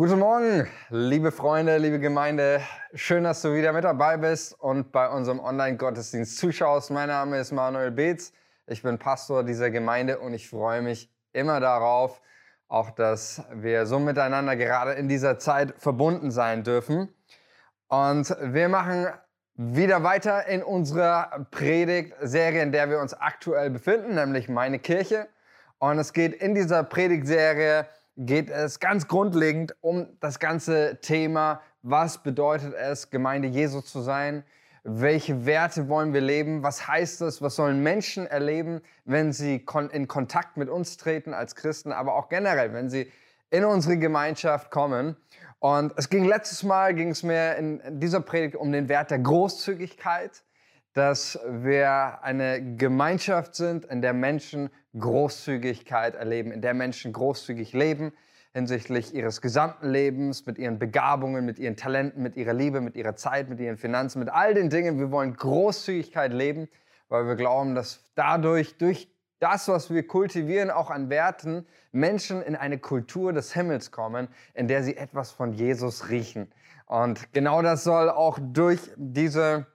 Guten Morgen, liebe Freunde, liebe Gemeinde. Schön, dass du wieder mit dabei bist und bei unserem Online-Gottesdienst zuschaust. Mein Name ist Manuel Beetz. Ich bin Pastor dieser Gemeinde und ich freue mich immer darauf, auch dass wir so miteinander gerade in dieser Zeit verbunden sein dürfen. Und wir machen wieder weiter in unserer Predigtserie, in der wir uns aktuell befinden, nämlich meine Kirche. Und es geht in dieser Predigtserie geht es ganz grundlegend um das ganze Thema, was bedeutet es, Gemeinde Jesu zu sein? Welche Werte wollen wir leben? Was heißt es? Was sollen Menschen erleben, wenn sie in Kontakt mit uns treten als Christen, aber auch generell, wenn sie in unsere Gemeinschaft kommen? Und es ging letztes Mal, ging es mir in dieser Predigt um den Wert der Großzügigkeit, dass wir eine Gemeinschaft sind, in der Menschen Großzügigkeit erleben, in der Menschen großzügig leben hinsichtlich ihres gesamten Lebens, mit ihren Begabungen, mit ihren Talenten, mit ihrer Liebe, mit ihrer Zeit, mit ihren Finanzen, mit all den Dingen. Wir wollen Großzügigkeit leben, weil wir glauben, dass dadurch, durch das, was wir kultivieren, auch an Werten, Menschen in eine Kultur des Himmels kommen, in der sie etwas von Jesus riechen. Und genau das soll auch durch diese,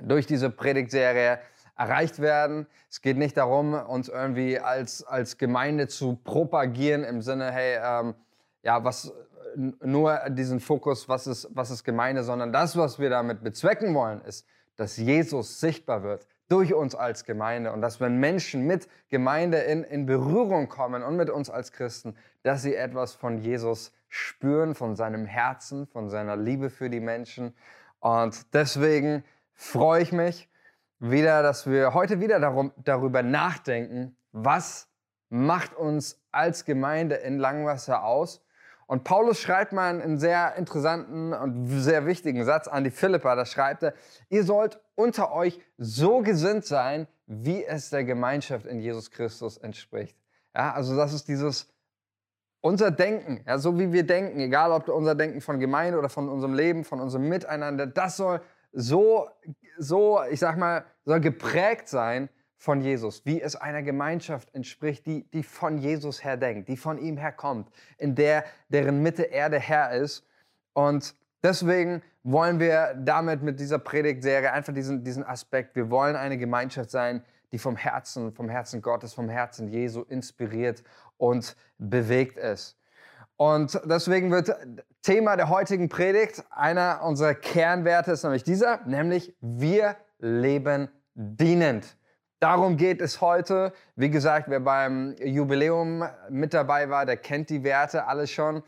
durch diese Predigtserie erreicht werden. Es geht nicht darum, uns irgendwie als, als Gemeinde zu propagieren im Sinne, hey, ähm, ja, was nur diesen Fokus, was ist, was ist Gemeinde, sondern das, was wir damit bezwecken wollen, ist, dass Jesus sichtbar wird durch uns als Gemeinde und dass wenn Menschen mit Gemeinde in, in Berührung kommen und mit uns als Christen, dass sie etwas von Jesus spüren, von seinem Herzen, von seiner Liebe für die Menschen. Und deswegen freue ich mich wieder, dass wir heute wieder darum, darüber nachdenken, was macht uns als Gemeinde in Langwasser aus. Und Paulus schreibt mal einen sehr interessanten und sehr wichtigen Satz an die Philippa. Da schreibt er, ihr sollt unter euch so gesinnt sein, wie es der Gemeinschaft in Jesus Christus entspricht. Ja, also das ist dieses unser Denken, ja, so wie wir denken, egal ob unser Denken von Gemeinde oder von unserem Leben, von unserem Miteinander, das soll so, so, ich sag mal, soll geprägt sein von Jesus, wie es einer Gemeinschaft entspricht, die, die von Jesus her denkt, die von ihm herkommt, in der, deren Mitte er der Herr ist. Und deswegen wollen wir damit mit dieser Predigtserie einfach diesen, diesen Aspekt, wir wollen eine Gemeinschaft sein, die vom Herzen, vom Herzen Gottes, vom Herzen Jesu inspiriert und bewegt ist. Und deswegen wird Thema der heutigen Predigt einer unserer Kernwerte ist nämlich dieser, nämlich wir leben dienend. Darum geht es heute. Wie gesagt, wer beim Jubiläum mit dabei war, der kennt die Werte alle schon.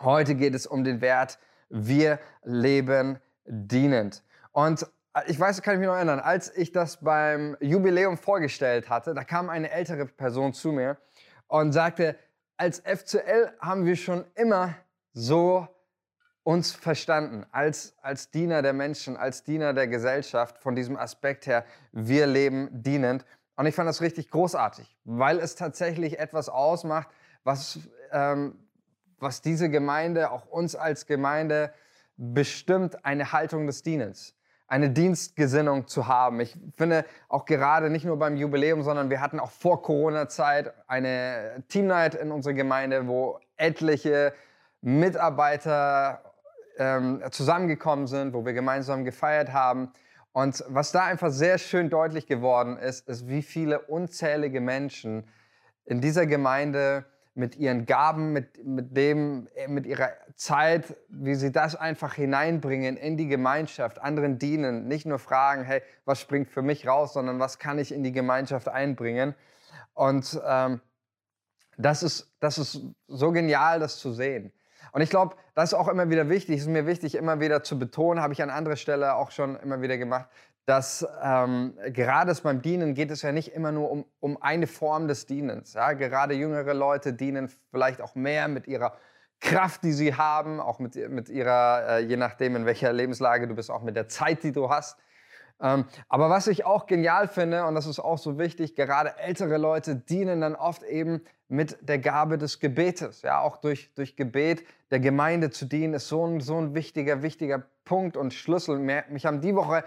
Heute geht es um den Wert, wir leben dienend. Und ich weiß, kann ich mich noch erinnern, als ich das beim Jubiläum vorgestellt hatte, da kam eine ältere Person zu mir und sagte, als FCL haben wir schon immer so uns verstanden, als, als Diener der Menschen, als Diener der Gesellschaft, von diesem Aspekt her, wir leben dienend. Und ich fand das richtig großartig, weil es tatsächlich etwas ausmacht, was, ähm, was diese Gemeinde, auch uns als Gemeinde, bestimmt eine Haltung des Dienens eine Dienstgesinnung zu haben. Ich finde auch gerade nicht nur beim Jubiläum, sondern wir hatten auch vor Corona-Zeit eine Teamnight in unserer Gemeinde, wo etliche Mitarbeiter ähm, zusammengekommen sind, wo wir gemeinsam gefeiert haben. Und was da einfach sehr schön deutlich geworden ist, ist, wie viele unzählige Menschen in dieser Gemeinde mit ihren Gaben, mit, mit dem, äh, mit ihrer Zeit, wie sie das einfach hineinbringen in die Gemeinschaft, anderen dienen, nicht nur fragen, hey, was springt für mich raus, sondern was kann ich in die Gemeinschaft einbringen. Und ähm, das, ist, das ist so genial, das zu sehen. Und ich glaube, das ist auch immer wieder wichtig, ist mir wichtig, immer wieder zu betonen, habe ich an anderer Stelle auch schon immer wieder gemacht, dass ähm, gerade beim Dienen geht es ja nicht immer nur um, um eine Form des Dienens. Ja? Gerade jüngere Leute dienen vielleicht auch mehr mit ihrer Kraft, die sie haben, auch mit, mit ihrer, äh, je nachdem in welcher Lebenslage du bist, auch mit der Zeit, die du hast. Ähm, aber was ich auch genial finde, und das ist auch so wichtig, gerade ältere Leute dienen dann oft eben mit der Gabe des Gebetes. Ja, auch durch, durch Gebet der Gemeinde zu dienen, ist so ein, so ein wichtiger, wichtiger Punkt und Schlüssel. Mich haben die Woche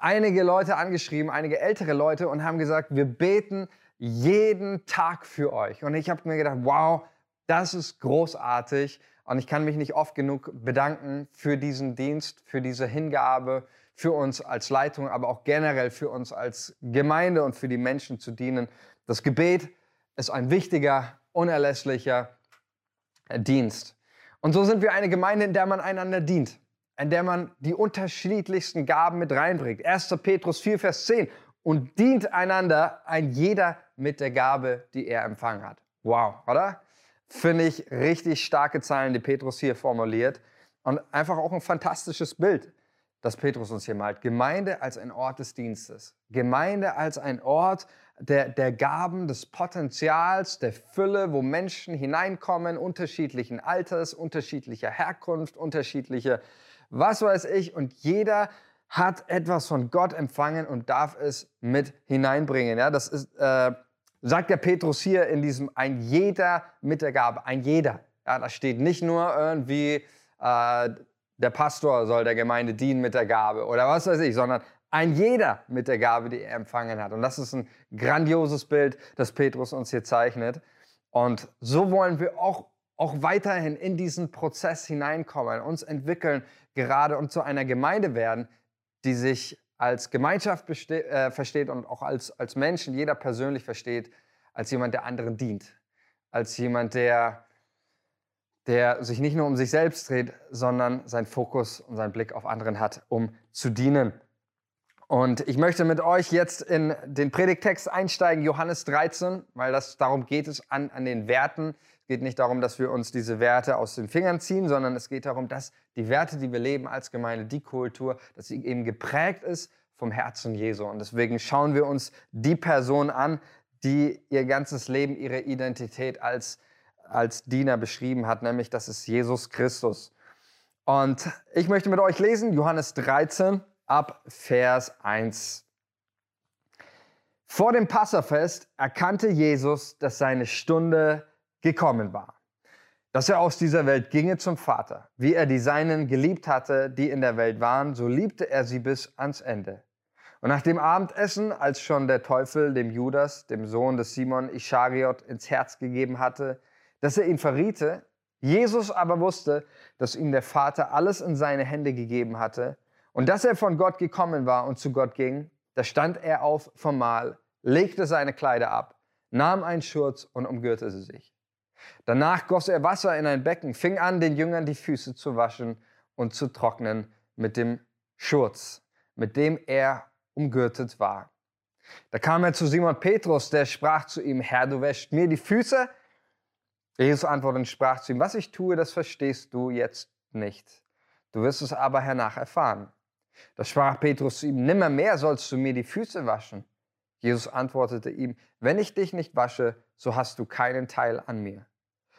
einige Leute angeschrieben, einige ältere Leute und haben gesagt, wir beten jeden Tag für euch. Und ich habe mir gedacht, wow, Das ist großartig und ich kann mich nicht oft genug bedanken für diesen Dienst, für diese Hingabe, für uns als Leitung, aber auch generell für uns als Gemeinde und für die Menschen zu dienen. Das Gebet ist ein wichtiger, unerlässlicher Dienst. Und so sind wir eine Gemeinde, in der man einander dient, in der man die unterschiedlichsten Gaben mit reinbringt. 1. Petrus 4, Vers 10. Und dient einander, ein jeder mit der Gabe, die er empfangen hat. Wow, oder? Finde ich richtig starke Zeilen, die Petrus hier formuliert. Und einfach auch ein fantastisches Bild, das Petrus uns hier malt. Gemeinde als ein Ort des Dienstes. Gemeinde als ein Ort der, der Gaben, des Potenzials, der Fülle, wo Menschen hineinkommen, unterschiedlichen Alters, unterschiedlicher Herkunft, unterschiedliche, was weiß ich. Und jeder hat etwas von Gott empfangen und darf es mit hineinbringen. Ja, das ist, äh, sagt der Petrus hier in diesem ein jeder mit der Gabe, ein jeder. Ja, da steht nicht nur irgendwie äh, der Pastor soll der Gemeinde dienen mit der Gabe oder was weiß ich, sondern ein jeder mit der Gabe, die er empfangen hat. Und das ist ein grandioses Bild, das Petrus uns hier zeichnet. Und so wollen wir auch, auch weiterhin in diesen Prozess hineinkommen, uns entwickeln gerade und zu einer Gemeinde werden, die sich als Gemeinschaft äh, versteht und auch als, als Menschen, jeder persönlich versteht, als jemand, der anderen dient, als jemand, der, der sich nicht nur um sich selbst dreht, sondern seinen Fokus und seinen Blick auf anderen hat, um zu dienen. Und ich möchte mit euch jetzt in den Predigtext einsteigen, Johannes 13, weil das darum geht es an, an den Werten. Es geht nicht darum, dass wir uns diese Werte aus den Fingern ziehen, sondern es geht darum, dass die Werte, die wir leben als Gemeinde, die Kultur, dass sie eben geprägt ist vom Herzen Jesu. Und deswegen schauen wir uns die Person an, die ihr ganzes Leben, ihre Identität als, als Diener beschrieben hat, nämlich das ist Jesus Christus. Und ich möchte mit euch lesen, Johannes 13, ab Vers 1. Vor dem Passafest erkannte Jesus, dass seine Stunde gekommen war, dass er aus dieser Welt ginge zum Vater. Wie er die Seinen geliebt hatte, die in der Welt waren, so liebte er sie bis ans Ende. Und nach dem Abendessen, als schon der Teufel dem Judas, dem Sohn des Simon Ischariot, ins Herz gegeben hatte, dass er ihn verriete, Jesus aber wusste, dass ihm der Vater alles in seine Hände gegeben hatte und dass er von Gott gekommen war und zu Gott ging, da stand er auf vom Mahl, legte seine Kleider ab, nahm einen Schurz und umgürtete sich. Danach goss er Wasser in ein Becken, fing an, den Jüngern die Füße zu waschen und zu trocknen mit dem Schurz, mit dem er umgürtet war. Da kam er zu Simon Petrus, der sprach zu ihm, Herr, du wäschst mir die Füße? Jesus antwortete und sprach zu ihm, was ich tue, das verstehst du jetzt nicht. Du wirst es aber hernach erfahren. Da sprach Petrus zu ihm, nimmermehr sollst du mir die Füße waschen. Jesus antwortete ihm, wenn ich dich nicht wasche, so hast du keinen Teil an mir.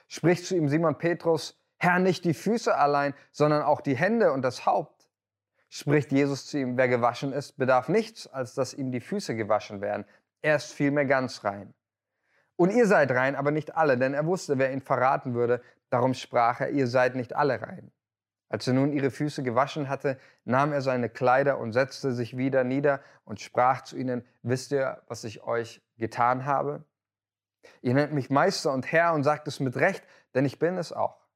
Spricht zu ihm Simon Petrus, Herr, nicht die Füße allein, sondern auch die Hände und das Haupt. Spricht Jesus zu ihm, wer gewaschen ist, bedarf nichts, als dass ihm die Füße gewaschen werden. Er ist vielmehr ganz rein. Und ihr seid rein, aber nicht alle, denn er wusste, wer ihn verraten würde. Darum sprach er, ihr seid nicht alle rein. Als er nun ihre Füße gewaschen hatte, nahm er seine Kleider und setzte sich wieder nieder und sprach zu ihnen, wisst ihr, was ich euch getan habe? Ihr nennt mich Meister und Herr und sagt es mit Recht, denn ich bin es auch.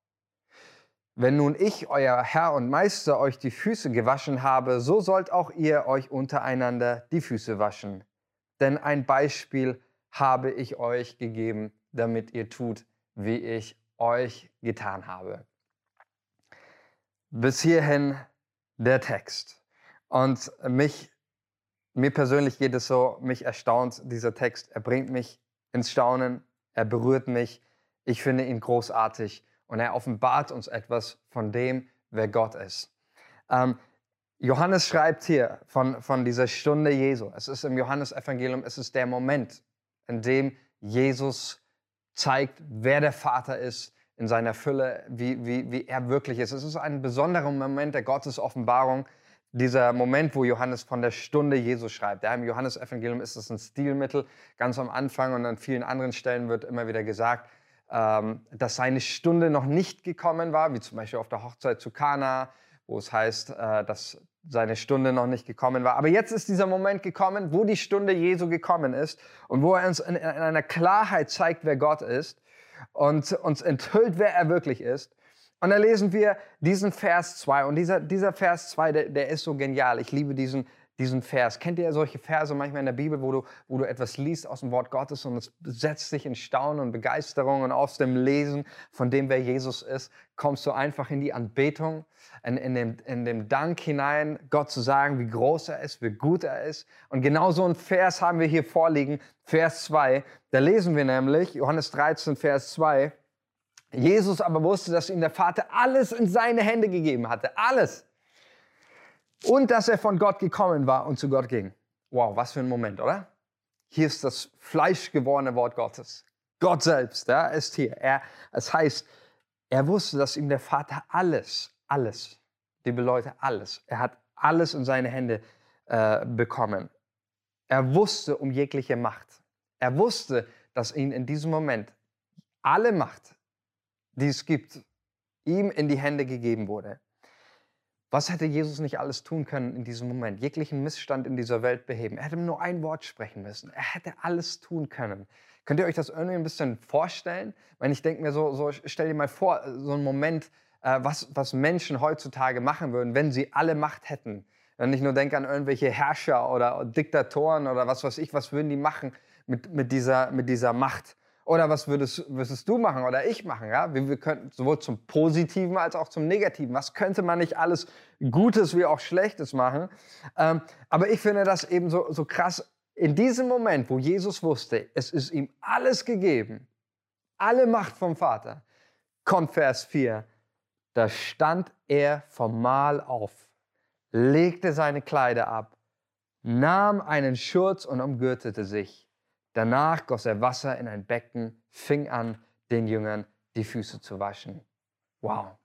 Wenn nun ich, euer Herr und Meister, euch die Füße gewaschen habe, so sollt auch ihr euch untereinander die Füße waschen. Denn ein Beispiel habe ich euch gegeben, damit ihr tut, wie ich euch getan habe. Bis hierhin der Text. Und mich, mir persönlich geht es so, mich erstaunt dieser Text. Er bringt mich ins Staunen, er berührt mich. Ich finde ihn großartig und er offenbart uns etwas von dem, wer Gott ist. Ähm, Johannes schreibt hier von, von dieser Stunde Jesu. Es ist im Johannesevangelium, es ist der Moment, in dem Jesus zeigt, wer der Vater ist, in seiner Fülle, wie, wie, wie er wirklich ist. Es ist ein besonderer Moment der Gottesoffenbarung, dieser Moment, wo Johannes von der Stunde Jesu schreibt. Ja, Im Johannesevangelium ist es ein Stilmittel. Ganz am Anfang und an vielen anderen Stellen wird immer wieder gesagt, ähm, dass seine Stunde noch nicht gekommen war, wie zum Beispiel auf der Hochzeit zu Kana, wo es heißt, äh, dass seine Stunde noch nicht gekommen war. Aber jetzt ist dieser Moment gekommen, wo die Stunde Jesu gekommen ist und wo er uns in, in einer Klarheit zeigt, wer Gott ist und uns enthüllt, wer er wirklich ist. Und da lesen wir diesen Vers 2. Und dieser, dieser Vers 2, der, der ist so genial. Ich liebe diesen, diesen Vers. Kennt ihr solche Verse manchmal in der Bibel, wo du, wo du etwas liest aus dem Wort Gottes und es setzt dich in Staunen und Begeisterung und aus dem Lesen von dem, wer Jesus ist, kommst du einfach in die Anbetung, in, in, dem, in dem Dank hinein, Gott zu sagen, wie groß er ist, wie gut er ist. Und genau so ein Vers haben wir hier vorliegen, Vers 2. Da lesen wir nämlich, Johannes 13, Vers 2, Jesus aber wusste, dass ihm der Vater alles in seine Hände gegeben hatte. Alles. Und dass er von Gott gekommen war und zu Gott ging. Wow, was für ein Moment, oder? Hier ist das fleischgewordene Wort Gottes. Gott selbst ja, ist hier. Er, es heißt, er wusste, dass ihm der Vater alles, alles, liebe Leute, alles, er hat alles in seine Hände äh, bekommen. Er wusste um jegliche Macht. Er wusste, dass ihm in diesem Moment alle Macht die es gibt, ihm in die Hände gegeben wurde. Was hätte Jesus nicht alles tun können in diesem Moment? Jeglichen Missstand in dieser Welt beheben. Er hätte nur ein Wort sprechen müssen. Er hätte alles tun können. Könnt ihr euch das irgendwie ein bisschen vorstellen? Wenn ich denke mir so, so, stell dir mal vor, so einen Moment, äh, was, was Menschen heutzutage machen würden, wenn sie alle Macht hätten. Wenn ich nur denke an irgendwelche Herrscher oder Diktatoren oder was weiß ich, was würden die machen mit, mit, dieser, mit dieser Macht? Oder was würdest, würdest du machen oder ich machen? Ja? Wir, wir könnten sowohl zum Positiven als auch zum Negativen. Was könnte man nicht alles Gutes wie auch Schlechtes machen? Ähm, aber ich finde das eben so, so krass. In diesem Moment, wo Jesus wusste, es ist ihm alles gegeben, alle Macht vom Vater, kommt Vers 4. Da stand er vom Mahl auf, legte seine Kleider ab, nahm einen Schurz und umgürtete sich. Danach goss er Wasser in ein Becken, fing an, den Jüngern die Füße zu waschen. Wow.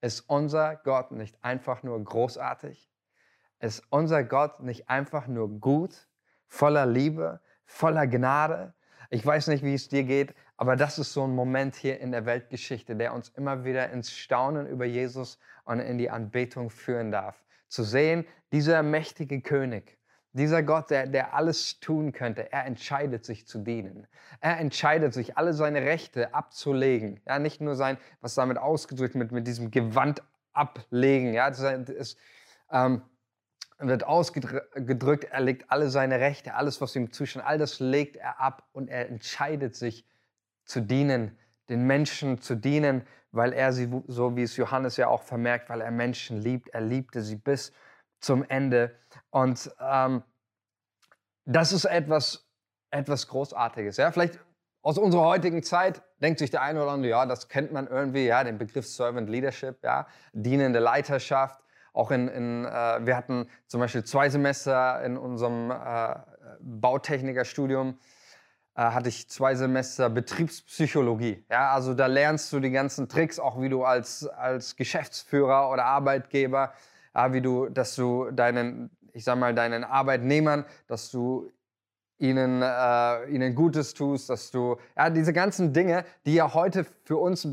Ist unser Gott nicht einfach nur großartig? Ist unser Gott nicht einfach nur gut, voller Liebe, voller Gnade? Ich weiß nicht, wie es dir geht, aber das ist so ein Moment hier in der Weltgeschichte, der uns immer wieder ins Staunen über Jesus und in die Anbetung führen darf. Zu sehen, dieser mächtige König, dieser Gott, der, der alles tun könnte, er entscheidet sich zu dienen. Er entscheidet sich, alle seine Rechte abzulegen. Ja, nicht nur sein, was damit ausgedrückt wird, mit diesem Gewand ablegen. Ja, das ähm, wird ausgedrückt, er legt alle seine Rechte, alles, was ihm zusteht, all das legt er ab und er entscheidet sich zu dienen, den Menschen zu dienen, weil er sie, so wie es Johannes ja auch vermerkt, weil er Menschen liebt. Er liebte sie bis zum Ende. Und ähm, das ist etwas, etwas Großartiges. Ja? Vielleicht aus unserer heutigen Zeit denkt sich der eine oder andere, ja, das kennt man irgendwie, ja, den Begriff Servant Leadership, ja, dienende Leiterschaft. Auch in, in äh, wir hatten zum Beispiel zwei Semester in unserem äh, Bautechnikerstudium, äh, hatte ich zwei Semester Betriebspsychologie. Ja, also da lernst du die ganzen Tricks, auch wie du als, als Geschäftsführer oder Arbeitgeber ja, wie du, dass du deinen, ich sag mal, deinen Arbeitnehmern, dass du ihnen, äh, ihnen Gutes tust, dass du, ja, diese ganzen Dinge, die ja heute für uns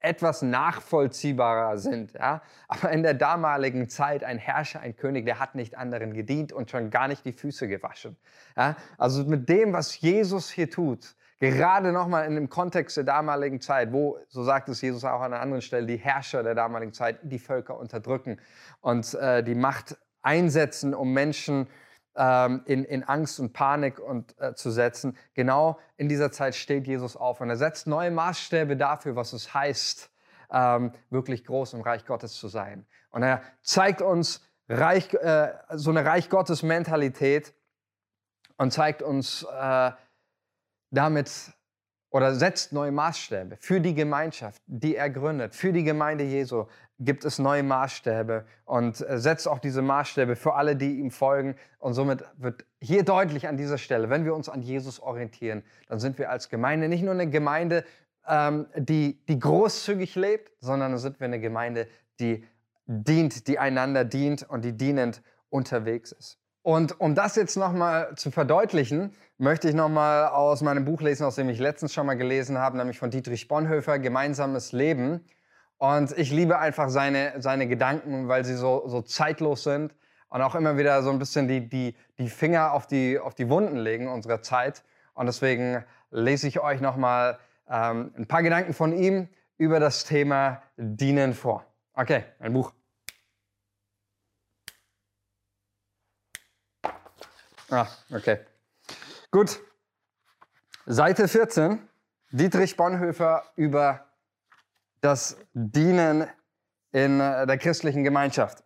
etwas nachvollziehbarer sind. Ja? Aber in der damaligen Zeit ein Herrscher, ein König, der hat nicht anderen gedient und schon gar nicht die Füße gewaschen. Ja? Also mit dem, was Jesus hier tut, Gerade nochmal in dem Kontext der damaligen Zeit, wo, so sagt es Jesus auch an einer anderen Stelle, die Herrscher der damaligen Zeit die Völker unterdrücken und äh, die Macht einsetzen, um Menschen ähm, in, in Angst und Panik und, äh, zu setzen. Genau in dieser Zeit steht Jesus auf und er setzt neue Maßstäbe dafür, was es heißt, ähm, wirklich groß im Reich Gottes zu sein. Und er zeigt uns Reich, äh, so eine Reich Gottes Mentalität und zeigt uns, äh, damit oder setzt neue Maßstäbe für die Gemeinschaft, die er gründet, für die Gemeinde Jesu gibt es neue Maßstäbe und äh, setzt auch diese Maßstäbe für alle, die ihm folgen. Und somit wird hier deutlich an dieser Stelle, wenn wir uns an Jesus orientieren, dann sind wir als Gemeinde nicht nur eine Gemeinde, ähm, die, die großzügig lebt, sondern dann sind wir eine Gemeinde, die dient, die einander dient und die dienend unterwegs ist. Und um das jetzt nochmal zu verdeutlichen, möchte ich nochmal aus meinem Buch lesen, aus dem ich letztens schon mal gelesen habe, nämlich von Dietrich Bonhoeffer, Gemeinsames Leben. Und ich liebe einfach seine, seine Gedanken, weil sie so, so zeitlos sind und auch immer wieder so ein bisschen die, die, die Finger auf die, auf die Wunden legen unserer Zeit. Und deswegen lese ich euch nochmal ähm, ein paar Gedanken von ihm über das Thema Dienen vor. Okay, ein Buch. Ah, okay. Gut. Seite 14. Dietrich Bonhoeffer über das Dienen in äh, der christlichen Gemeinschaft.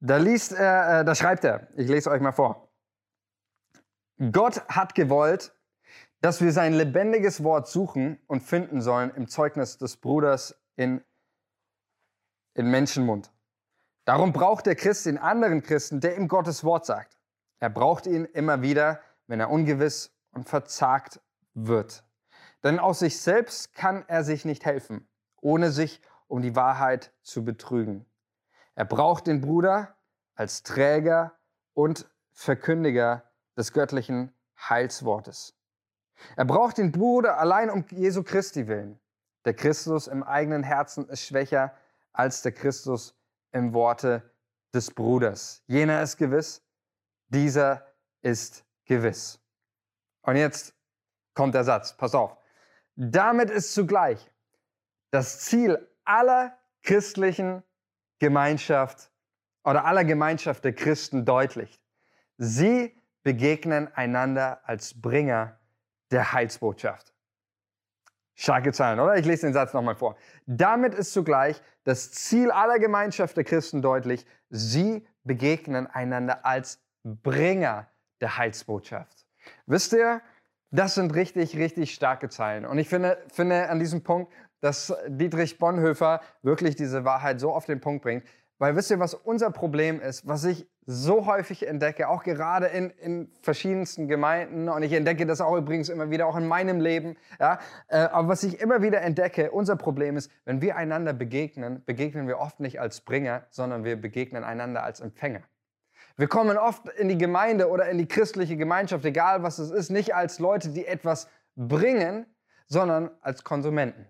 Da liest er, äh, da schreibt er, ich lese euch mal vor. Gott hat gewollt, dass wir sein lebendiges Wort suchen und finden sollen im Zeugnis des Bruders in, in Menschenmund. Darum braucht der Christ den anderen Christen, der ihm Gottes Wort sagt. Er braucht ihn immer wieder, wenn er ungewiss und verzagt wird. Denn aus sich selbst kann er sich nicht helfen, ohne sich um die Wahrheit zu betrügen. Er braucht den Bruder als Träger und Verkündiger des göttlichen Heilswortes. Er braucht den Bruder allein um Jesu Christi willen. Der Christus im eigenen Herzen ist schwächer als der Christus im Worte des Bruders. Jener ist gewiss, dieser ist gewiss. Und jetzt kommt der Satz, pass auf. Damit ist zugleich das Ziel aller christlichen Gemeinschaft oder aller Gemeinschaft der Christen deutlich. Sie begegnen einander als Bringer der Heilsbotschaft. Starke Zahlen, oder? Ich lese den Satz nochmal vor. Damit ist zugleich das Ziel aller Gemeinschaft der Christen deutlich. Sie begegnen einander als Bringer der Heilsbotschaft. Wisst ihr, das sind richtig, richtig starke Zeilen. Und ich finde, finde an diesem Punkt, dass Dietrich Bonhoeffer wirklich diese Wahrheit so auf den Punkt bringt. Weil wisst ihr, was unser Problem ist, was ich so häufig entdecke, auch gerade in, in verschiedensten Gemeinden, und ich entdecke das auch übrigens immer wieder, auch in meinem Leben, ja, äh, aber was ich immer wieder entdecke, unser Problem ist, wenn wir einander begegnen, begegnen wir oft nicht als Bringer, sondern wir begegnen einander als Empfänger. Wir kommen oft in die Gemeinde oder in die christliche Gemeinschaft, egal was es ist, nicht als Leute, die etwas bringen, sondern als Konsumenten.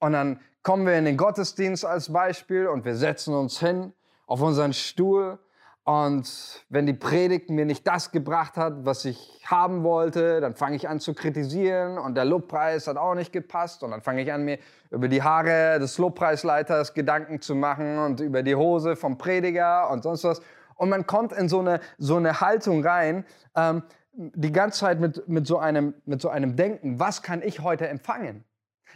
Und dann kommen wir in den Gottesdienst als Beispiel und wir setzen uns hin auf unseren Stuhl und wenn die Predigt mir nicht das gebracht hat, was ich haben wollte, dann fange ich an zu kritisieren und der Lobpreis hat auch nicht gepasst und dann fange ich an, mir über die Haare des Lobpreisleiters Gedanken zu machen und über die Hose vom Prediger und sonst was. Und man kommt in so eine, so eine Haltung rein, ähm, die ganze Zeit mit, mit, so einem, mit so einem Denken, was kann ich heute empfangen?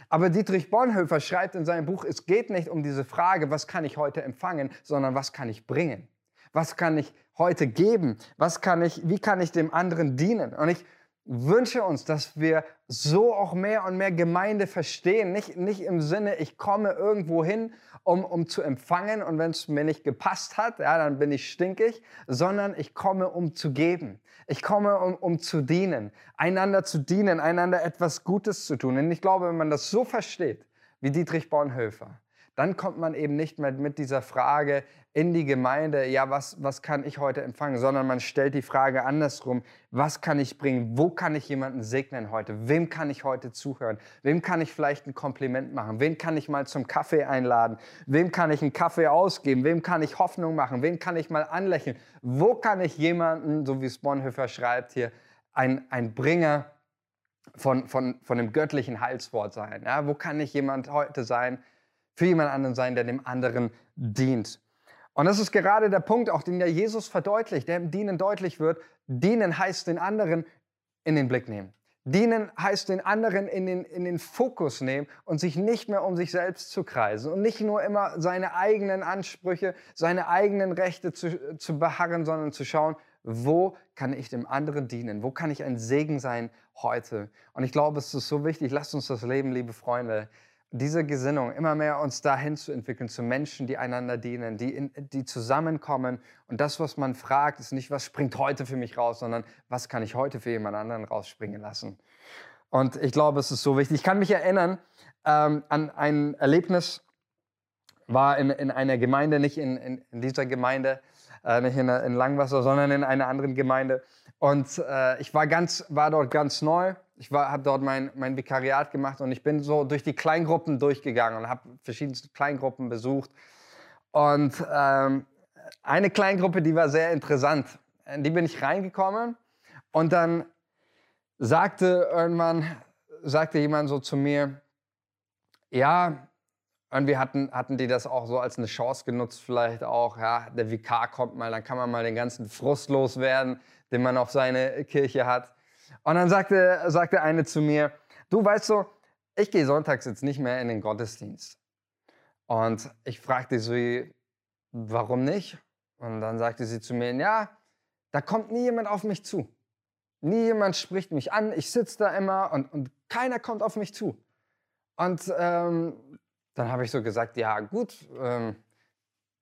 Aber Dietrich Bonhoeffer schreibt in seinem Buch, es geht nicht um diese Frage, was kann ich heute empfangen, sondern was kann ich bringen? Was kann ich heute geben? Was kann ich, wie kann ich dem anderen dienen? Und ich wünsche uns, dass wir so auch mehr und mehr Gemeinde verstehen. Nicht, nicht im Sinne, ich komme irgendwo hin, um, um zu empfangen und wenn es mir nicht gepasst hat, ja, dann bin ich stinkig, sondern ich komme, um zu geben. Ich komme, um, um zu dienen, einander zu dienen, einander etwas Gutes zu tun. Und ich glaube, wenn man das so versteht, wie Dietrich Bonhoeffer, dann kommt man eben nicht mehr mit dieser Frage in die Gemeinde, ja, was, was kann ich heute empfangen, sondern man stellt die Frage andersrum, was kann ich bringen, wo kann ich jemanden segnen heute, wem kann ich heute zuhören, wem kann ich vielleicht ein Kompliment machen, wen kann ich mal zum Kaffee einladen, wem kann ich einen Kaffee ausgeben, wem kann ich Hoffnung machen, wen kann ich mal anlächeln, wo kann ich jemanden, so wie es Bonhoeffer schreibt hier, ein, ein Bringer von, von, von dem göttlichen Heilswort sein, ja, wo kann ich jemand heute sein, für jemand anderen sein, der dem anderen dient. Und das ist gerade der Punkt, auch den ja Jesus verdeutlicht, der im Dienen deutlich wird. Dienen heißt den anderen in den Blick nehmen. Dienen heißt den anderen in den, in den Fokus nehmen und sich nicht mehr um sich selbst zu kreisen und nicht nur immer seine eigenen Ansprüche, seine eigenen Rechte zu, zu beharren, sondern zu schauen, wo kann ich dem anderen dienen? Wo kann ich ein Segen sein heute? Und ich glaube, es ist so wichtig, lasst uns das leben, liebe Freunde, diese Gesinnung, immer mehr uns dahin zu entwickeln, zu Menschen, die einander dienen, die, in, die zusammenkommen. Und das, was man fragt, ist nicht, was springt heute für mich raus, sondern was kann ich heute für jemand anderen rausspringen lassen. Und ich glaube, es ist so wichtig. Ich kann mich erinnern ähm, an ein Erlebnis, war in, in einer Gemeinde, nicht in, in, in dieser Gemeinde, äh, nicht in, in Langwasser, sondern in einer anderen Gemeinde. Und äh, ich war, ganz, war dort ganz neu ich habe dort mein, mein Vikariat gemacht und ich bin so durch die Kleingruppen durchgegangen und habe verschiedene Kleingruppen besucht. Und ähm, eine Kleingruppe, die war sehr interessant. In die bin ich reingekommen und dann sagte irgendwann sagte jemand so zu mir, ja, irgendwie hatten, hatten die das auch so als eine Chance genutzt, vielleicht auch, ja, der Vikar kommt mal, dann kann man mal den ganzen Frust loswerden, den man auf seine Kirche hat. Und dann sagte, sagte eine zu mir, du weißt so, ich gehe sonntags jetzt nicht mehr in den Gottesdienst. Und ich fragte sie, warum nicht? Und dann sagte sie zu mir, ja, da kommt nie jemand auf mich zu. Nie jemand spricht mich an, ich sitze da immer und, und keiner kommt auf mich zu. Und ähm, dann habe ich so gesagt, ja gut, ähm,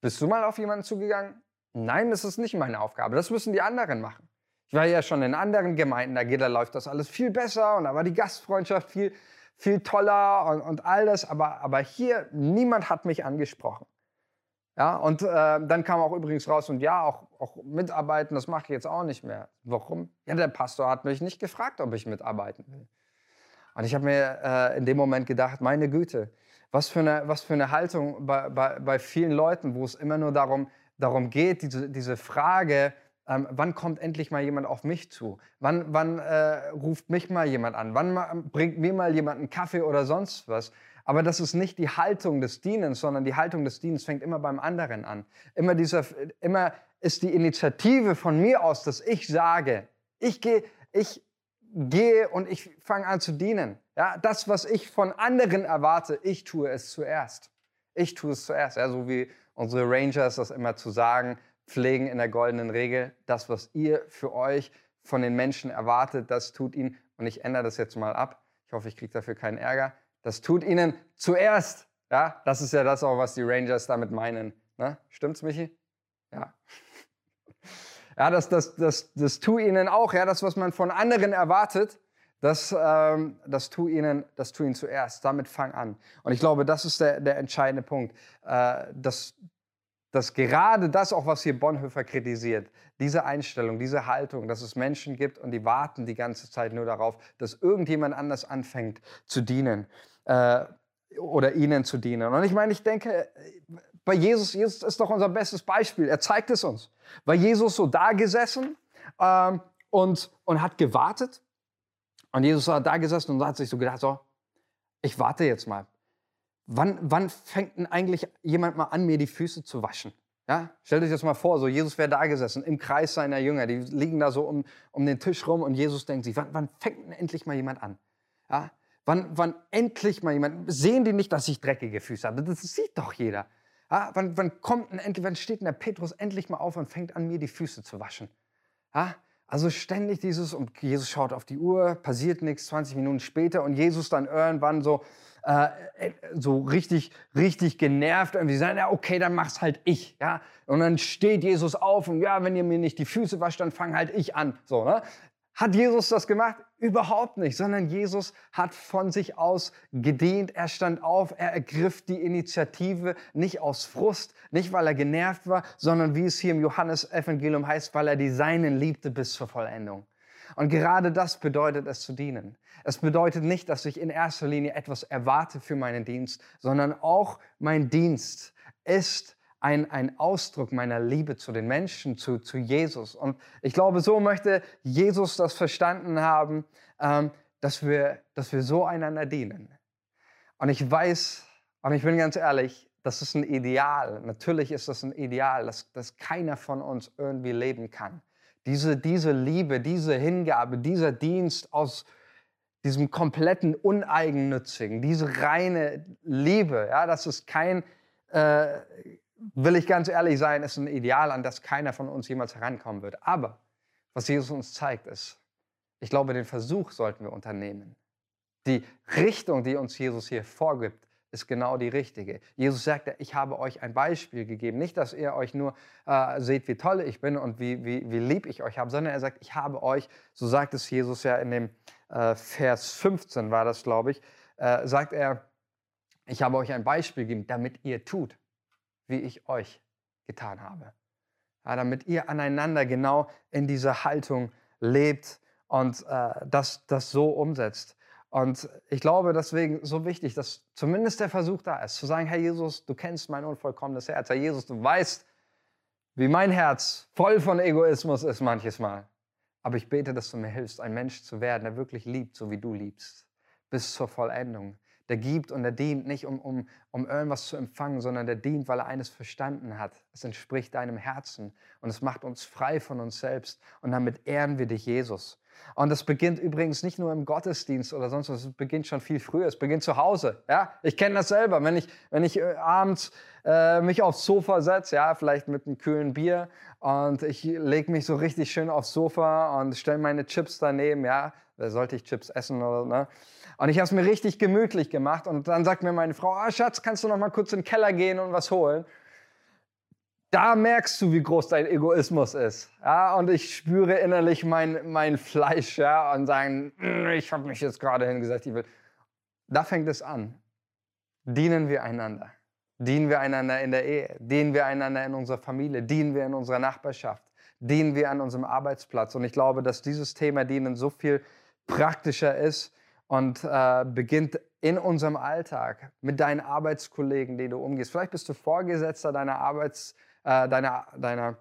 bist du mal auf jemanden zugegangen? Nein, das ist nicht meine Aufgabe, das müssen die anderen machen. Ich war ja schon in anderen Gemeinden, da, geht, da läuft das alles viel besser und da war die Gastfreundschaft viel, viel toller und, und all das, aber, aber hier, niemand hat mich angesprochen. Ja, und äh, dann kam auch übrigens raus, und ja, auch, auch mitarbeiten, das mache ich jetzt auch nicht mehr. Warum? Ja, der Pastor hat mich nicht gefragt, ob ich mitarbeiten will. Und ich habe mir äh, in dem Moment gedacht, meine Güte, was für eine, was für eine Haltung bei, bei, bei vielen Leuten, wo es immer nur darum, darum geht, diese, diese Frage, ähm, wann kommt endlich mal jemand auf mich zu? Wann, wann äh, ruft mich mal jemand an? Wann bringt mir mal jemand einen Kaffee oder sonst was? Aber das ist nicht die Haltung des Dienens, sondern die Haltung des Dienens fängt immer beim anderen an. Immer, dieser, immer ist die Initiative von mir aus, dass ich sage, ich gehe, ich gehe und ich fange an zu dienen. Ja, das, was ich von anderen erwarte, ich tue es zuerst. Ich tue es zuerst. Ja, so wie unsere Rangers das immer zu sagen, pflegen in der goldenen Regel. Das, was ihr für euch von den Menschen erwartet, das tut ihnen. Und ich ändere das jetzt mal ab. Ich hoffe, ich kriege dafür keinen Ärger. Das tut ihnen zuerst. Ja, das ist ja das auch, was die Rangers damit meinen. Ne? Stimmt's, Michi? Ja. Ja, das, das, das, das tut ihnen auch. Ja, das, was man von anderen erwartet, das, ähm, das, tu ihnen, das tu ihnen zuerst. Damit fang an. Und ich glaube, das ist der, der entscheidende Punkt. Äh, dass, dass gerade das auch, was hier Bonhoeffer kritisiert, diese Einstellung, diese Haltung, dass es Menschen gibt und die warten die ganze Zeit nur darauf, dass irgendjemand anders anfängt zu dienen äh, oder ihnen zu dienen. Und ich meine, ich denke, bei Jesus, Jesus ist doch unser bestes Beispiel. Er zeigt es uns. War Jesus so da gesessen ähm, und, und hat gewartet? Und Jesus war da gesessen und hat sich so gedacht, so, ich warte jetzt mal. Wann, wann fängt denn eigentlich jemand mal an, mir die Füße zu waschen? Ja, stellt euch das mal vor, so Jesus wäre da gesessen im Kreis seiner Jünger, die liegen da so um, um den Tisch rum und Jesus denkt sich, wann, wann fängt denn endlich mal jemand an? Ja, wann, wann endlich mal jemand, sehen die nicht, dass ich dreckige Füße habe? Das sieht doch jeder. Ja, wann, wann kommt denn endlich, wann steht denn der Petrus endlich mal auf und fängt an, mir die Füße zu waschen? Ja, also ständig dieses, und Jesus schaut auf die Uhr, passiert nichts, 20 Minuten später und Jesus dann irgendwann so, äh, äh, so richtig, richtig genervt irgendwie sagen, ja, okay, dann mach's halt ich, ja. Und dann steht Jesus auf und ja, wenn ihr mir nicht die Füße wascht, dann fang halt ich an, so, ne? Hat Jesus das gemacht? Überhaupt nicht, sondern Jesus hat von sich aus gedient. Er stand auf, er ergriff die Initiative nicht aus Frust, nicht weil er genervt war, sondern wie es hier im Johannesevangelium heißt, weil er die Seinen liebte bis zur Vollendung. Und gerade das bedeutet es zu dienen. Es bedeutet nicht, dass ich in erster Linie etwas erwarte für meinen Dienst, sondern auch mein Dienst ist ein, ein Ausdruck meiner Liebe zu den Menschen, zu, zu Jesus. Und ich glaube, so möchte Jesus das verstanden haben, ähm, dass, wir, dass wir so einander dienen. Und ich weiß, und ich bin ganz ehrlich, das ist ein Ideal. Natürlich ist das ein Ideal, das, das keiner von uns irgendwie leben kann. Diese, diese Liebe, diese Hingabe, dieser Dienst aus diesem kompletten Uneigennützigen, diese reine Liebe, ja, das ist kein, äh, will ich ganz ehrlich sein, ist ein Ideal, an das keiner von uns jemals herankommen wird. Aber was Jesus uns zeigt, ist, ich glaube, den Versuch sollten wir unternehmen. Die Richtung, die uns Jesus hier vorgibt, ist genau die richtige. Jesus sagt, ich habe euch ein Beispiel gegeben. Nicht, dass ihr euch nur äh, seht, wie toll ich bin und wie, wie, wie lieb ich euch habe, sondern er sagt, ich habe euch, so sagt es Jesus ja in dem äh, Vers 15 war das, glaube ich, äh, sagt er, ich habe euch ein Beispiel gegeben, damit ihr tut, wie ich euch getan habe. Ja, damit ihr aneinander genau in dieser Haltung lebt und äh, das, das so umsetzt. Und ich glaube deswegen so wichtig, dass zumindest der Versuch da ist, zu sagen, Herr Jesus, du kennst mein unvollkommenes Herz. Herr Jesus, du weißt, wie mein Herz voll von Egoismus ist manches Mal. Aber ich bete, dass du mir hilfst, ein Mensch zu werden, der wirklich liebt, so wie du liebst. bis zur Vollendung. Der gibt und der dient nicht, um, um, um irgendwas zu empfangen, sondern der dient, weil er eines verstanden hat. Es entspricht deinem Herzen und es macht uns frei von uns selbst. Und damit ehren wir dich, Jesus. Und das beginnt übrigens nicht nur im Gottesdienst oder sonst was, es beginnt schon viel früher. Es beginnt zu Hause. Ja? Ich kenne das selber. Wenn ich, wenn ich äh, abends äh, mich aufs Sofa setze, ja, vielleicht mit einem kühlen Bier und ich lege mich so richtig schön aufs Sofa und stelle meine Chips daneben, ja, sollte ich Chips essen oder ne? Und ich habe es mir richtig gemütlich gemacht und dann sagt mir meine Frau, ah, Schatz, kannst du noch mal kurz in den Keller gehen und was holen? Da merkst du, wie groß dein Egoismus ist. Ja, und ich spüre innerlich mein, mein Fleisch ja, und sagen, mm, ich habe mich jetzt gerade hingesetzt, ich will. Da fängt es an. Dienen wir einander. Dienen wir einander in der Ehe. Dienen wir einander in unserer Familie. Dienen wir in unserer Nachbarschaft. Dienen wir an unserem Arbeitsplatz. Und ich glaube, dass dieses Thema Dienen so viel praktischer ist, und äh, beginnt in unserem Alltag mit deinen Arbeitskollegen, die du umgehst. Vielleicht bist du Vorgesetzter deiner Arbeits, äh, deiner, deiner,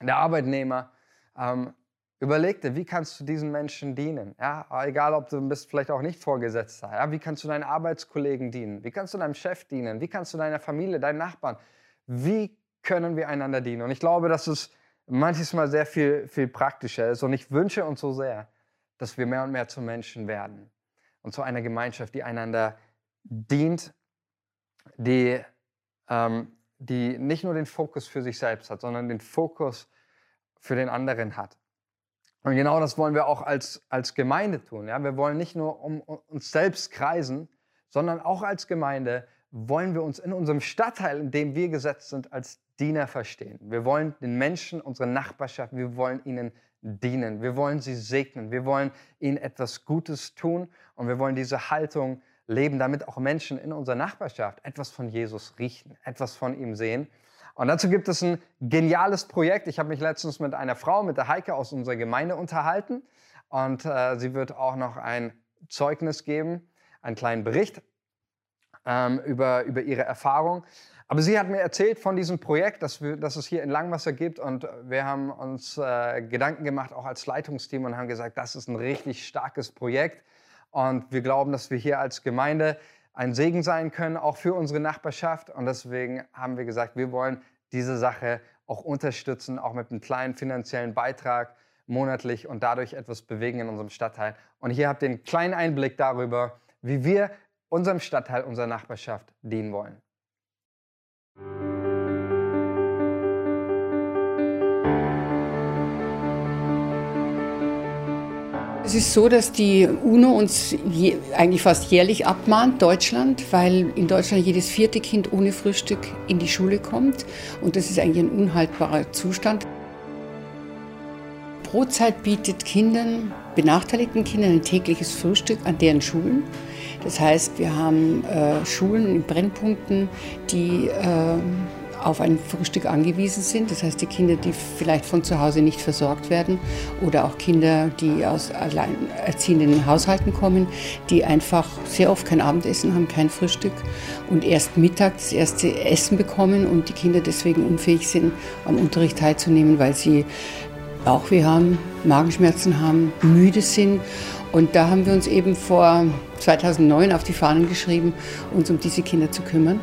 der Arbeitnehmer. Ähm, überleg dir, wie kannst du diesen Menschen dienen? Ja, egal, ob du bist vielleicht auch nicht Vorgesetzter. Ja, wie kannst du deinen Arbeitskollegen dienen? Wie kannst du deinem Chef dienen? Wie kannst du deiner Familie, deinen Nachbarn? Wie können wir einander dienen? Und ich glaube, dass es manches Mal sehr viel, viel praktischer ist. Und ich wünsche uns so sehr, dass wir mehr und mehr zu Menschen werden und zu einer Gemeinschaft, die einander dient, die, ähm, die nicht nur den Fokus für sich selbst hat, sondern den Fokus für den anderen hat. Und genau das wollen wir auch als, als Gemeinde tun. Ja? Wir wollen nicht nur um uns selbst kreisen, sondern auch als Gemeinde wollen wir uns in unserem Stadtteil, in dem wir gesetzt sind, als Diener verstehen. Wir wollen den Menschen, unsere Nachbarschaft, wir wollen ihnen dienen. Wir wollen sie segnen. Wir wollen ihnen etwas Gutes tun und wir wollen diese Haltung leben, damit auch Menschen in unserer Nachbarschaft etwas von Jesus riechen, etwas von ihm sehen. Und dazu gibt es ein geniales Projekt. Ich habe mich letztens mit einer Frau, mit der Heike aus unserer Gemeinde unterhalten und äh, sie wird auch noch ein Zeugnis geben, einen kleinen Bericht ähm, über, über ihre Erfahrung. Aber sie hat mir erzählt von diesem Projekt, das, wir, das es hier in Langwasser gibt. Und wir haben uns äh, Gedanken gemacht, auch als Leitungsteam, und haben gesagt, das ist ein richtig starkes Projekt. Und wir glauben, dass wir hier als Gemeinde ein Segen sein können, auch für unsere Nachbarschaft. Und deswegen haben wir gesagt, wir wollen diese Sache auch unterstützen, auch mit einem kleinen finanziellen Beitrag monatlich und dadurch etwas bewegen in unserem Stadtteil. Und hier habt ihr einen kleinen Einblick darüber, wie wir unserem Stadtteil, unserer Nachbarschaft dienen wollen. Es ist so, dass die UNO uns je, eigentlich fast jährlich abmahnt, Deutschland, weil in Deutschland jedes vierte Kind ohne Frühstück in die Schule kommt. Und das ist eigentlich ein unhaltbarer Zustand. Brotzeit bietet Kindern, benachteiligten Kindern, ein tägliches Frühstück an deren Schulen. Das heißt, wir haben äh, Schulen in Brennpunkten, die äh, auf ein Frühstück angewiesen sind. Das heißt, die Kinder, die vielleicht von zu Hause nicht versorgt werden oder auch Kinder, die aus alleinerziehenden Haushalten kommen, die einfach sehr oft kein Abendessen haben, kein Frühstück und erst Mittag das erste Essen bekommen und die Kinder deswegen unfähig sind, am Unterricht teilzunehmen, weil sie Bauchweh haben, Magenschmerzen haben, müde sind. Und da haben wir uns eben vor 2009 auf die Fahnen geschrieben, uns um diese Kinder zu kümmern.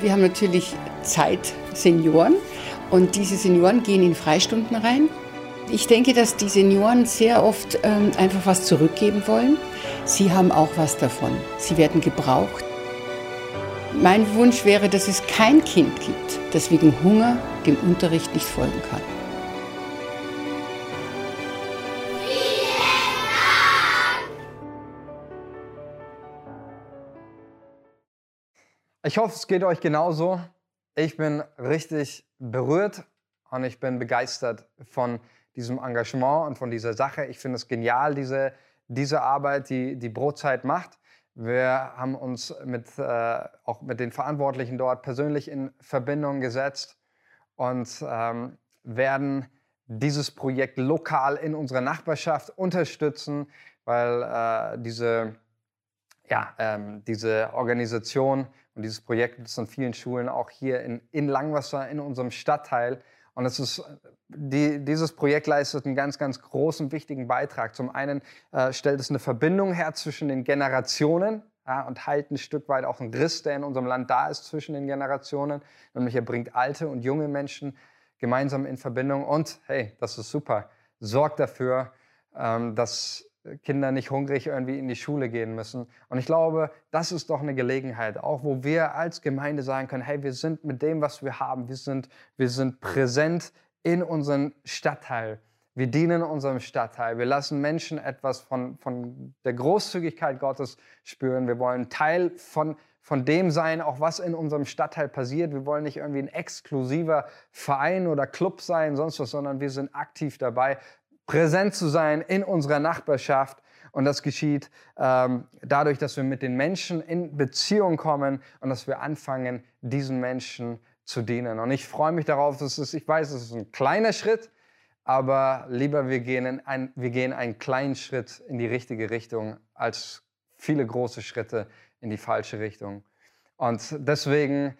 Wir haben natürlich Zeitsenioren und diese Senioren gehen in Freistunden rein. Ich denke, dass die Senioren sehr oft ähm, einfach was zurückgeben wollen. Sie haben auch was davon. Sie werden gebraucht. Mein Wunsch wäre, dass es kein Kind gibt, das wegen Hunger dem Unterricht nicht folgen kann. Ich hoffe, es geht euch genauso. Ich bin richtig berührt und ich bin begeistert von diesem Engagement und von dieser Sache. Ich finde es genial, diese, diese Arbeit, die die Brotzeit macht. Wir haben uns mit, äh, auch mit den Verantwortlichen dort persönlich in Verbindung gesetzt und ähm, werden dieses Projekt lokal in unserer Nachbarschaft unterstützen, weil äh, diese, ja, ähm, diese Organisation und dieses Projekt ist an vielen Schulen auch hier in, in Langwasser, in unserem Stadtteil. Und es ist, die, dieses Projekt leistet einen ganz, ganz großen, wichtigen Beitrag. Zum einen äh, stellt es eine Verbindung her zwischen den Generationen ja, und heilt ein Stück weit auch einen Riss, der in unserem Land da ist zwischen den Generationen. Nämlich er bringt alte und junge Menschen gemeinsam in Verbindung. Und hey, das ist super, sorgt dafür, ähm, dass Kinder nicht hungrig irgendwie in die Schule gehen müssen. Und ich glaube, das ist doch eine Gelegenheit, auch wo wir als Gemeinde sagen können, hey, wir sind mit dem, was wir haben, wir sind, wir sind präsent in unserem Stadtteil. Wir dienen unserem Stadtteil. Wir lassen Menschen etwas von, von der Großzügigkeit Gottes spüren. Wir wollen Teil von, von dem sein, auch was in unserem Stadtteil passiert. Wir wollen nicht irgendwie ein exklusiver Verein oder Club sein, sonst was, sondern wir sind aktiv dabei, präsent zu sein in unserer Nachbarschaft. Und das geschieht ähm, dadurch, dass wir mit den Menschen in Beziehung kommen und dass wir anfangen, diesen Menschen zu dienen. Und ich freue mich darauf, dass es, ich weiß, es ist ein kleiner Schritt, aber lieber wir gehen, ein, wir gehen einen kleinen Schritt in die richtige Richtung als viele große Schritte in die falsche Richtung. Und deswegen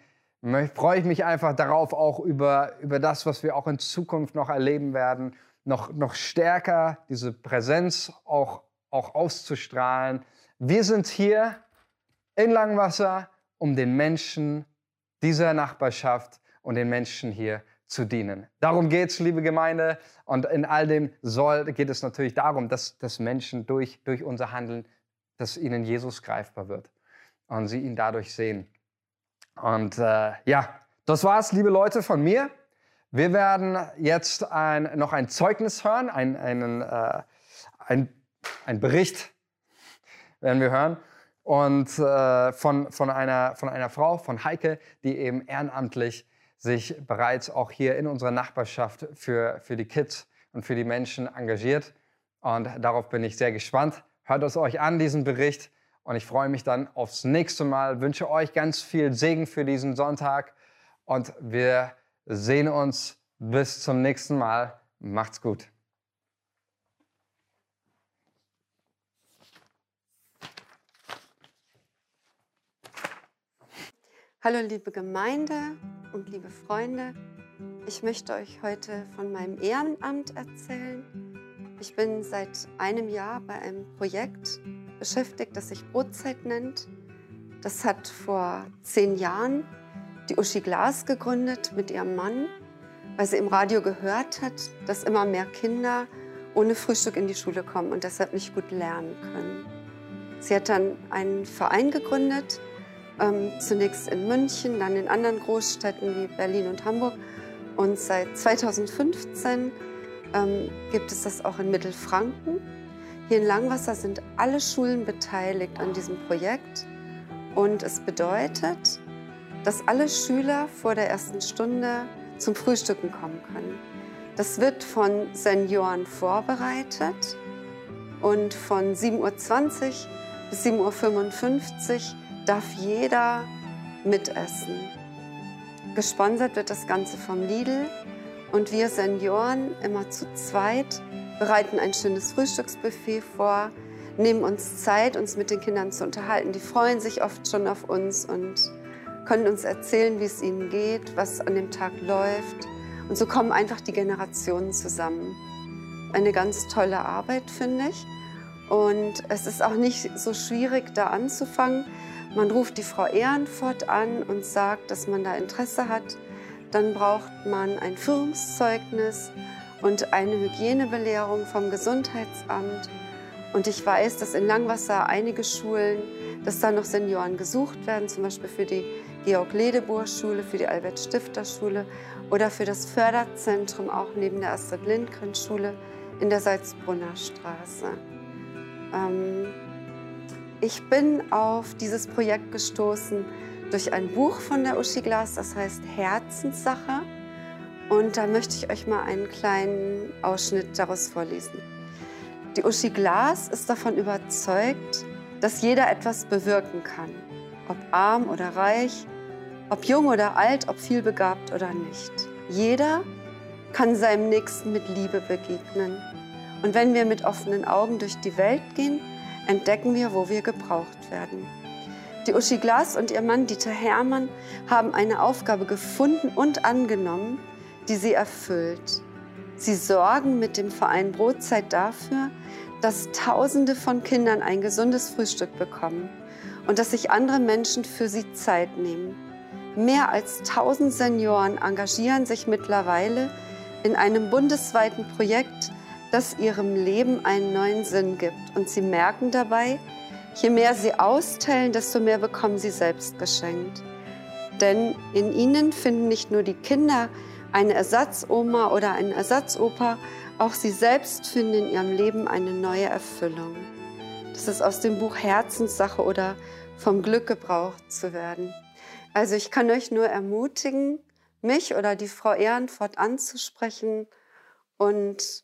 freue ich mich einfach darauf, auch über, über das, was wir auch in Zukunft noch erleben werden noch, noch stärker diese Präsenz auch, auch auszustrahlen. Wir sind hier in Langwasser, um den Menschen dieser Nachbarschaft und den Menschen hier zu dienen. Darum geht es, liebe Gemeinde. Und in all dem soll, geht es natürlich darum, dass, dass Menschen durch, durch unser Handeln, dass ihnen Jesus greifbar wird und sie ihn dadurch sehen. Und äh, ja, das war's, liebe Leute, von mir. Wir werden jetzt ein, noch ein Zeugnis hören, ein, einen, äh, ein, ein Bericht werden wir hören. Und äh, von, von, einer, von einer Frau, von Heike, die eben ehrenamtlich sich bereits auch hier in unserer Nachbarschaft für, für die Kids und für die Menschen engagiert. Und darauf bin ich sehr gespannt. Hört es euch an, diesen Bericht. Und ich freue mich dann aufs nächste Mal. Wünsche euch ganz viel Segen für diesen Sonntag. Und wir sehen uns bis zum nächsten Mal. Macht's gut. Hallo liebe Gemeinde und liebe Freunde. Ich möchte euch heute von meinem Ehrenamt erzählen. Ich bin seit einem Jahr bei einem Projekt beschäftigt, das sich Brotzeit nennt. Das hat vor zehn Jahren die Uschi Glas gegründet mit ihrem Mann, weil sie im Radio gehört hat, dass immer mehr Kinder ohne Frühstück in die Schule kommen und deshalb nicht gut lernen können. Sie hat dann einen Verein gegründet, ähm, zunächst in München, dann in anderen Großstädten wie Berlin und Hamburg. Und seit 2015 ähm, gibt es das auch in Mittelfranken. Hier in Langwasser sind alle Schulen beteiligt an diesem Projekt. Und es bedeutet, dass alle Schüler vor der ersten Stunde zum Frühstücken kommen können. Das wird von Senioren vorbereitet und von 7.20 Uhr bis 7.55 Uhr darf jeder mitessen. Gesponsert wird das Ganze vom Lidl und wir Senioren immer zu zweit bereiten ein schönes Frühstücksbuffet vor, nehmen uns Zeit, uns mit den Kindern zu unterhalten. Die freuen sich oft schon auf uns und können uns erzählen, wie es ihnen geht, was an dem Tag läuft. Und so kommen einfach die Generationen zusammen. Eine ganz tolle Arbeit, finde ich. Und es ist auch nicht so schwierig, da anzufangen. Man ruft die Frau Ehrenfort an und sagt, dass man da Interesse hat. Dann braucht man ein Führungszeugnis und eine Hygienebelehrung vom Gesundheitsamt. Und ich weiß, dass in Langwasser einige Schulen, dass da noch Senioren gesucht werden, zum Beispiel für die Georg-Ledebohr-Schule, für die Albert-Stifter-Schule oder für das Förderzentrum auch neben der Astrid-Lindgren-Schule in der Salzbrunner Straße. Ähm, ich bin auf dieses Projekt gestoßen durch ein Buch von der Uschi Glas, das heißt Herzenssache. Und da möchte ich euch mal einen kleinen Ausschnitt daraus vorlesen. Die Uschi Glas ist davon überzeugt, dass jeder etwas bewirken kann, ob arm oder reich, ob jung oder alt, ob vielbegabt oder nicht. Jeder kann seinem Nächsten mit Liebe begegnen. Und wenn wir mit offenen Augen durch die Welt gehen, entdecken wir, wo wir gebraucht werden. Die Uschi Glas und ihr Mann Dieter Hermann haben eine Aufgabe gefunden und angenommen, die sie erfüllt. Sie sorgen mit dem Verein Brotzeit dafür, dass Tausende von Kindern ein gesundes Frühstück bekommen und dass sich andere Menschen für sie Zeit nehmen. Mehr als 1000 Senioren engagieren sich mittlerweile in einem bundesweiten Projekt, das ihrem Leben einen neuen Sinn gibt. Und sie merken dabei, je mehr sie austeilen, desto mehr bekommen sie selbst geschenkt. Denn in ihnen finden nicht nur die Kinder eine Ersatzoma oder einen Ersatzopa, auch sie selbst finden in ihrem Leben eine neue Erfüllung. Das ist aus dem Buch Herzenssache oder vom Glück gebraucht zu werden. Also ich kann euch nur ermutigen, mich oder die Frau Ehrenfort anzusprechen und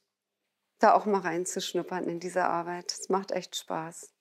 da auch mal reinzuschnuppern in diese Arbeit. Es macht echt Spaß.